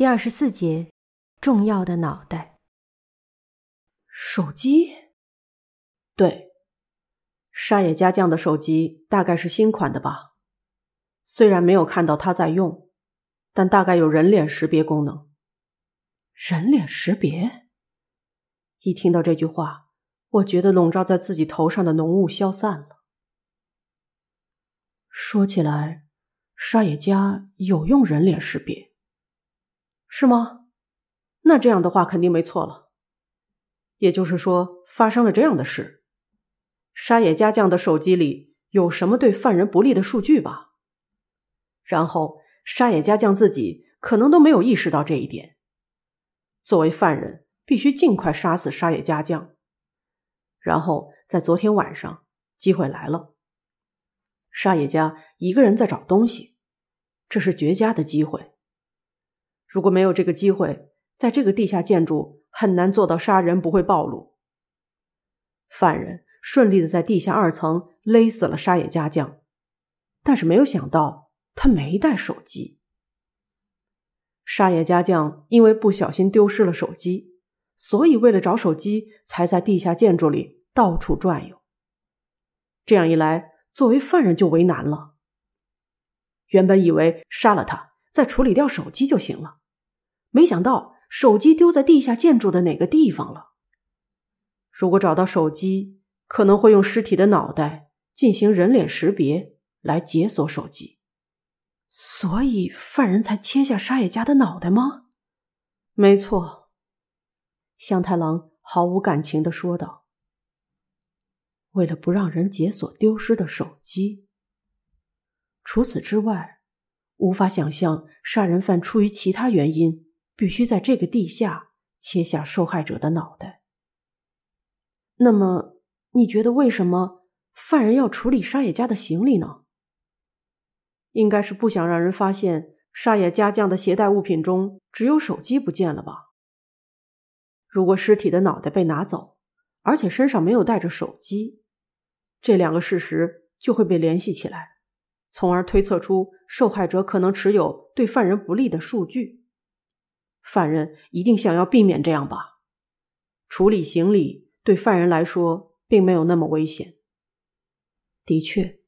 第二十四节，重要的脑袋。手机，对，沙野家将的手机大概是新款的吧？虽然没有看到他在用，但大概有人脸识别功能。人脸识别？一听到这句话，我觉得笼罩在自己头上的浓雾消散了。说起来，沙野家有用人脸识别。是吗？那这样的话肯定没错了。也就是说，发生了这样的事：沙野家将的手机里有什么对犯人不利的数据吧？然后沙野家将自己可能都没有意识到这一点。作为犯人，必须尽快杀死沙野家将。然后在昨天晚上，机会来了。沙野家一个人在找东西，这是绝佳的机会。如果没有这个机会，在这个地下建筑很难做到杀人不会暴露。犯人顺利的在地下二层勒死了沙野家将，但是没有想到他没带手机。沙野家将因为不小心丢失了手机，所以为了找手机才在地下建筑里到处转悠。这样一来，作为犯人就为难了。原本以为杀了他，再处理掉手机就行了。没想到手机丢在地下建筑的哪个地方了。如果找到手机，可能会用尸体的脑袋进行人脸识别来解锁手机，所以犯人才切下沙野家的脑袋吗？没错，向太郎毫无感情的说道。为了不让人解锁丢失的手机，除此之外，无法想象杀人犯出于其他原因。必须在这个地下切下受害者的脑袋。那么，你觉得为什么犯人要处理沙野家的行李呢？应该是不想让人发现沙野家将的携带物品中只有手机不见了吧？如果尸体的脑袋被拿走，而且身上没有带着手机，这两个事实就会被联系起来，从而推测出受害者可能持有对犯人不利的数据。犯人一定想要避免这样吧？处理行李对犯人来说并没有那么危险。的确，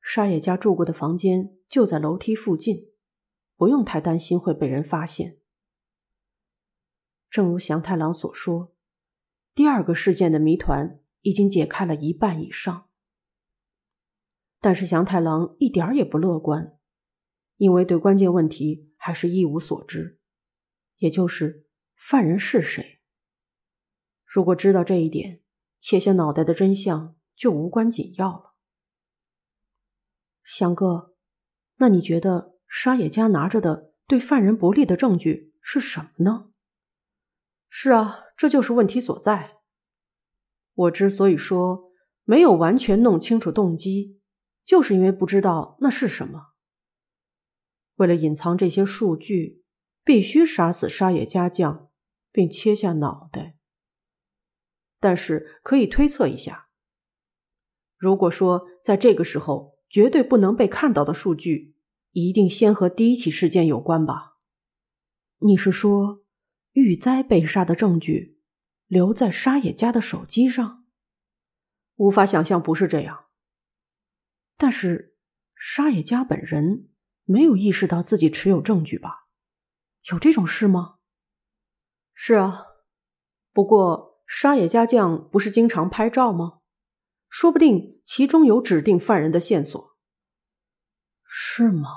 沙野家住过的房间就在楼梯附近，不用太担心会被人发现。正如祥太郎所说，第二个事件的谜团已经解开了一半以上。但是祥太郎一点也不乐观，因为对关键问题还是一无所知。也就是犯人是谁？如果知道这一点，切下脑袋的真相就无关紧要了。翔哥，那你觉得沙野家拿着的对犯人不利的证据是什么呢？是啊，这就是问题所在。我之所以说没有完全弄清楚动机，就是因为不知道那是什么。为了隐藏这些数据。必须杀死沙野家将，并切下脑袋。但是可以推测一下，如果说在这个时候绝对不能被看到的数据，一定先和第一起事件有关吧？你是说玉哉被杀的证据留在沙野家的手机上？无法想象不是这样。但是沙野家本人没有意识到自己持有证据吧？有这种事吗？是啊，不过沙野家将不是经常拍照吗？说不定其中有指定犯人的线索。是吗？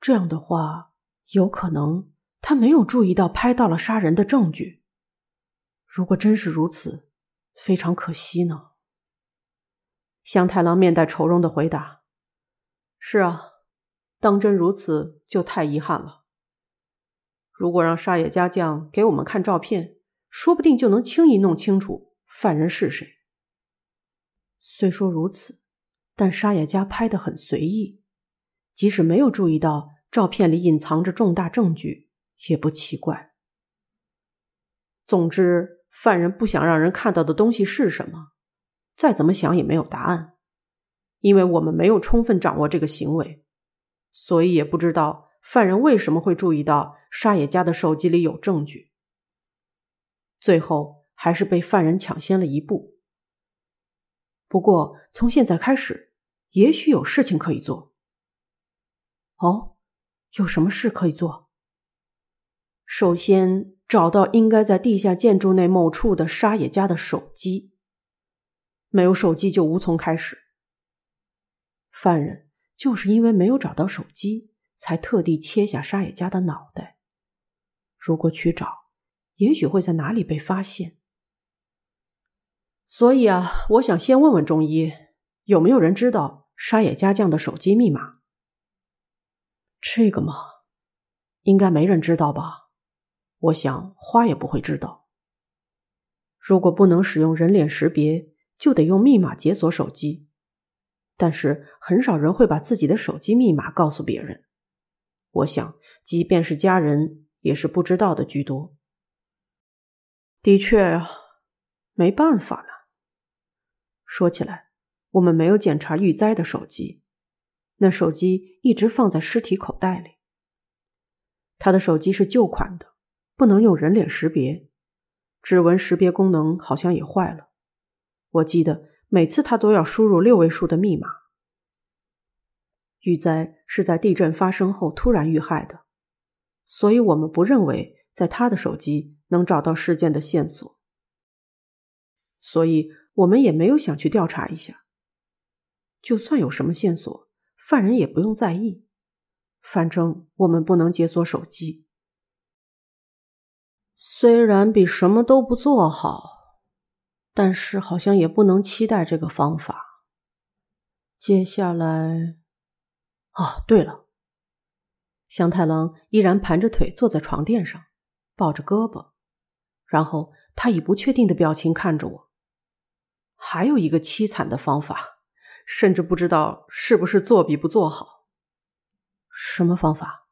这样的话，有可能他没有注意到拍到了杀人的证据。如果真是如此，非常可惜呢。香太郎面带愁容的回答：“是啊，当真如此，就太遗憾了。”如果让沙野家将给我们看照片，说不定就能轻易弄清楚犯人是谁。虽说如此，但沙野家拍的很随意，即使没有注意到照片里隐藏着重大证据，也不奇怪。总之，犯人不想让人看到的东西是什么，再怎么想也没有答案，因为我们没有充分掌握这个行为，所以也不知道。犯人为什么会注意到沙野家的手机里有证据。最后还是被犯人抢先了一步。不过从现在开始，也许有事情可以做。哦，有什么事可以做？首先找到应该在地下建筑内某处的沙野家的手机。没有手机就无从开始。犯人就是因为没有找到手机，才特地切下沙野家的脑袋。如果去找，也许会在哪里被发现。所以啊，我想先问问中医，有没有人知道沙野家将的手机密码？这个嘛，应该没人知道吧？我想花也不会知道。如果不能使用人脸识别，就得用密码解锁手机。但是很少人会把自己的手机密码告诉别人。我想，即便是家人，也是不知道的居多。的确啊，没办法呢。说起来，我们没有检查玉哉的手机，那手机一直放在尸体口袋里。他的手机是旧款的，不能用人脸识别，指纹识别功能好像也坏了。我记得。每次他都要输入六位数的密码。玉哉是在地震发生后突然遇害的，所以我们不认为在他的手机能找到事件的线索，所以我们也没有想去调查一下。就算有什么线索，犯人也不用在意，反正我们不能解锁手机。虽然比什么都不做好。但是好像也不能期待这个方法。接下来，哦，对了，香太郎依然盘着腿坐在床垫上，抱着胳膊，然后他以不确定的表情看着我。还有一个凄惨的方法，甚至不知道是不是做比不做好。什么方法？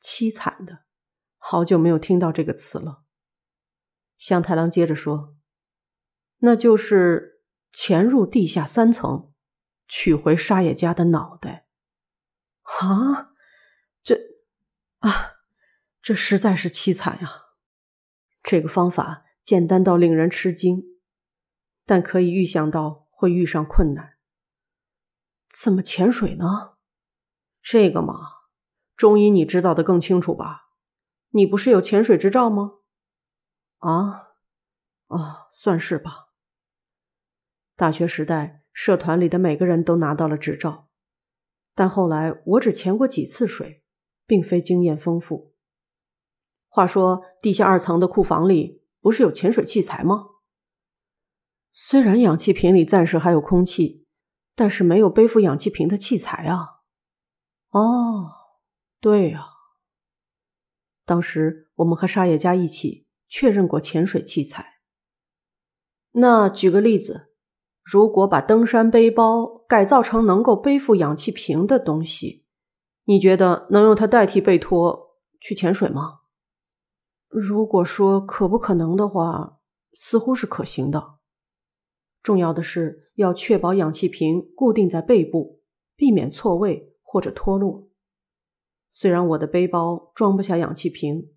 凄惨的，好久没有听到这个词了。香太郎接着说。那就是潜入地下三层，取回沙野家的脑袋。啊，这啊，这实在是凄惨呀！这个方法简单到令人吃惊，但可以预想到会遇上困难。怎么潜水呢？这个嘛，中医你知道的更清楚吧？你不是有潜水执照吗？啊，哦，算是吧。大学时代，社团里的每个人都拿到了执照，但后来我只潜过几次水，并非经验丰富。话说，地下二层的库房里不是有潜水器材吗？虽然氧气瓶里暂时还有空气，但是没有背负氧气瓶的器材啊。哦，对啊，当时我们和沙野家一起确认过潜水器材。那举个例子。如果把登山背包改造成能够背负氧气瓶的东西，你觉得能用它代替背托去潜水吗？如果说可不可能的话，似乎是可行的。重要的是要确保氧气瓶固定在背部，避免错位或者脱落。虽然我的背包装不下氧气瓶，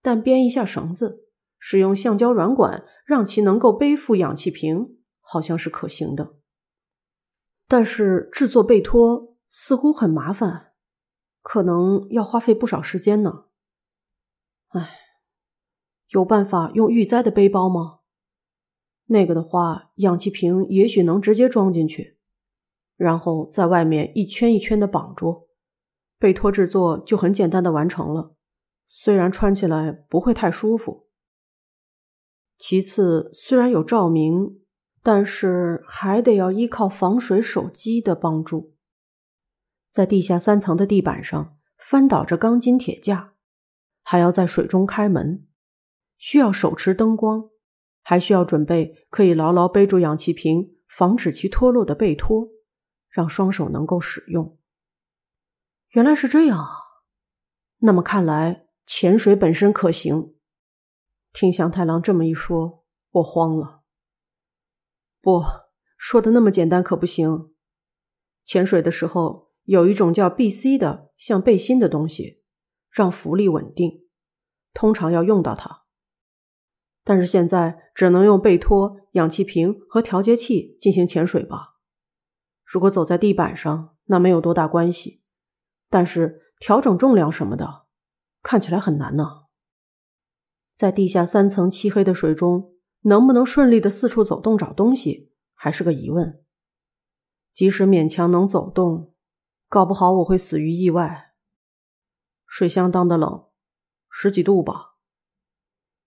但编一下绳子，使用橡胶软管让其能够背负氧气瓶。好像是可行的，但是制作背托似乎很麻烦，可能要花费不少时间呢。唉，有办法用玉哉的背包吗？那个的话，氧气瓶也许能直接装进去，然后在外面一圈一圈的绑住，背托制作就很简单的完成了。虽然穿起来不会太舒服。其次，虽然有照明。但是还得要依靠防水手机的帮助，在地下三层的地板上翻倒着钢筋铁架，还要在水中开门，需要手持灯光，还需要准备可以牢牢背住氧气瓶、防止其脱落的背托，让双手能够使用。原来是这样啊！那么看来潜水本身可行。听祥太郎这么一说，我慌了。不说的那么简单可不行。潜水的时候有一种叫 B.C 的像背心的东西，让浮力稳定，通常要用到它。但是现在只能用背托、氧气瓶和调节器进行潜水吧。如果走在地板上，那没有多大关系，但是调整重量什么的，看起来很难呢。在地下三层漆黑的水中，能不能顺利的四处走动找东西，还是个疑问。即使勉强能走动，搞不好我会死于意外。水相当的冷，十几度吧。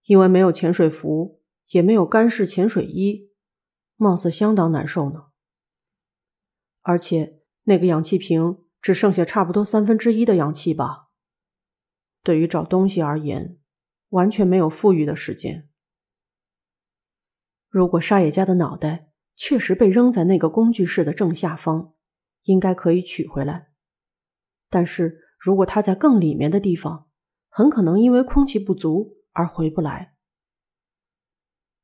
因为没有潜水服，也没有干式潜水衣，貌似相当难受呢。而且那个氧气瓶只剩下差不多三分之一的氧气吧。对于找东西而言，完全没有富裕的时间。如果沙野家的脑袋确实被扔在那个工具室的正下方，应该可以取回来。但是如果他在更里面的地方，很可能因为空气不足。而回不来。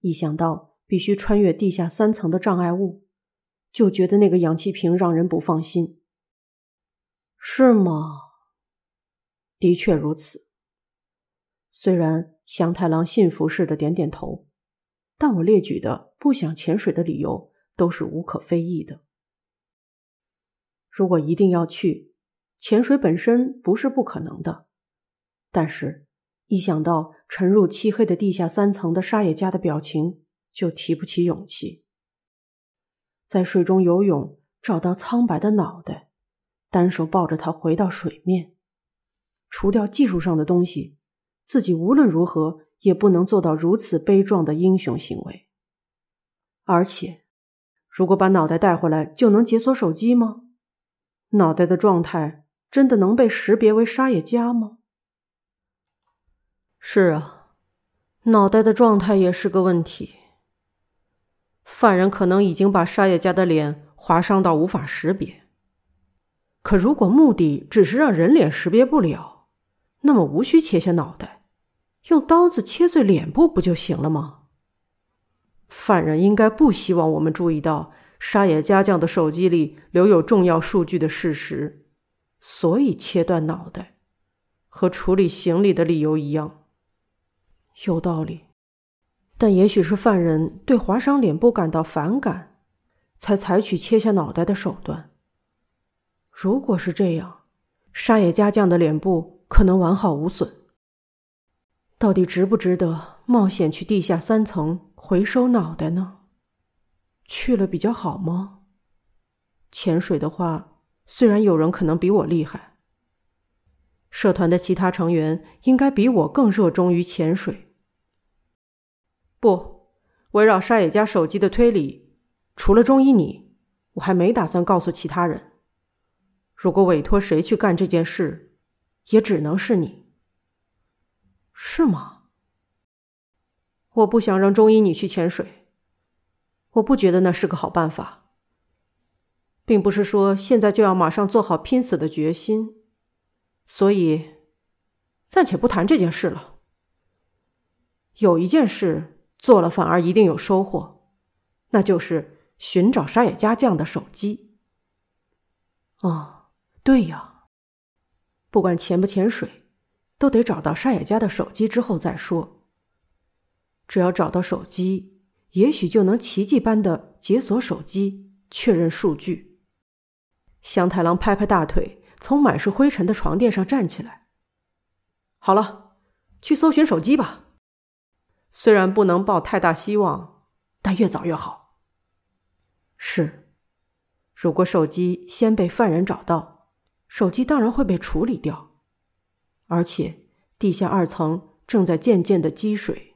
一想到必须穿越地下三层的障碍物，就觉得那个氧气瓶让人不放心。是吗？的确如此。虽然祥太郎信服似的点点头，但我列举的不想潜水的理由都是无可非议的。如果一定要去，潜水本身不是不可能的，但是。一想到沉入漆黑的地下三层的沙野家的表情，就提不起勇气。在水中游泳，找到苍白的脑袋，单手抱着它回到水面，除掉技术上的东西，自己无论如何也不能做到如此悲壮的英雄行为。而且，如果把脑袋带回来，就能解锁手机吗？脑袋的状态真的能被识别为沙野家吗？是啊，脑袋的状态也是个问题。犯人可能已经把沙野家的脸划伤到无法识别。可如果目的只是让人脸识别不了，那么无需切下脑袋，用刀子切碎脸部不就行了吗？犯人应该不希望我们注意到沙野家将的手机里留有重要数据的事实，所以切断脑袋，和处理行李的理由一样。有道理，但也许是犯人对划伤脸部感到反感，才采取切下脑袋的手段。如果是这样，沙野家将的脸部可能完好无损。到底值不值得冒险去地下三层回收脑袋呢？去了比较好吗？潜水的话，虽然有人可能比我厉害，社团的其他成员应该比我更热衷于潜水。不，围绕沙野家手机的推理，除了中医你，我还没打算告诉其他人。如果委托谁去干这件事，也只能是你。是吗？我不想让中医你去潜水，我不觉得那是个好办法。并不是说现在就要马上做好拼死的决心，所以暂且不谈这件事了。有一件事。做了反而一定有收获，那就是寻找沙野家将的手机。哦，对呀，不管潜不潜水，都得找到沙野家的手机之后再说。只要找到手机，也许就能奇迹般的解锁手机，确认数据。香太郎拍拍大腿，从满是灰尘的床垫上站起来。好了，去搜寻手机吧。虽然不能抱太大希望，但越早越好。是，如果手机先被犯人找到，手机当然会被处理掉，而且地下二层正在渐渐的积水。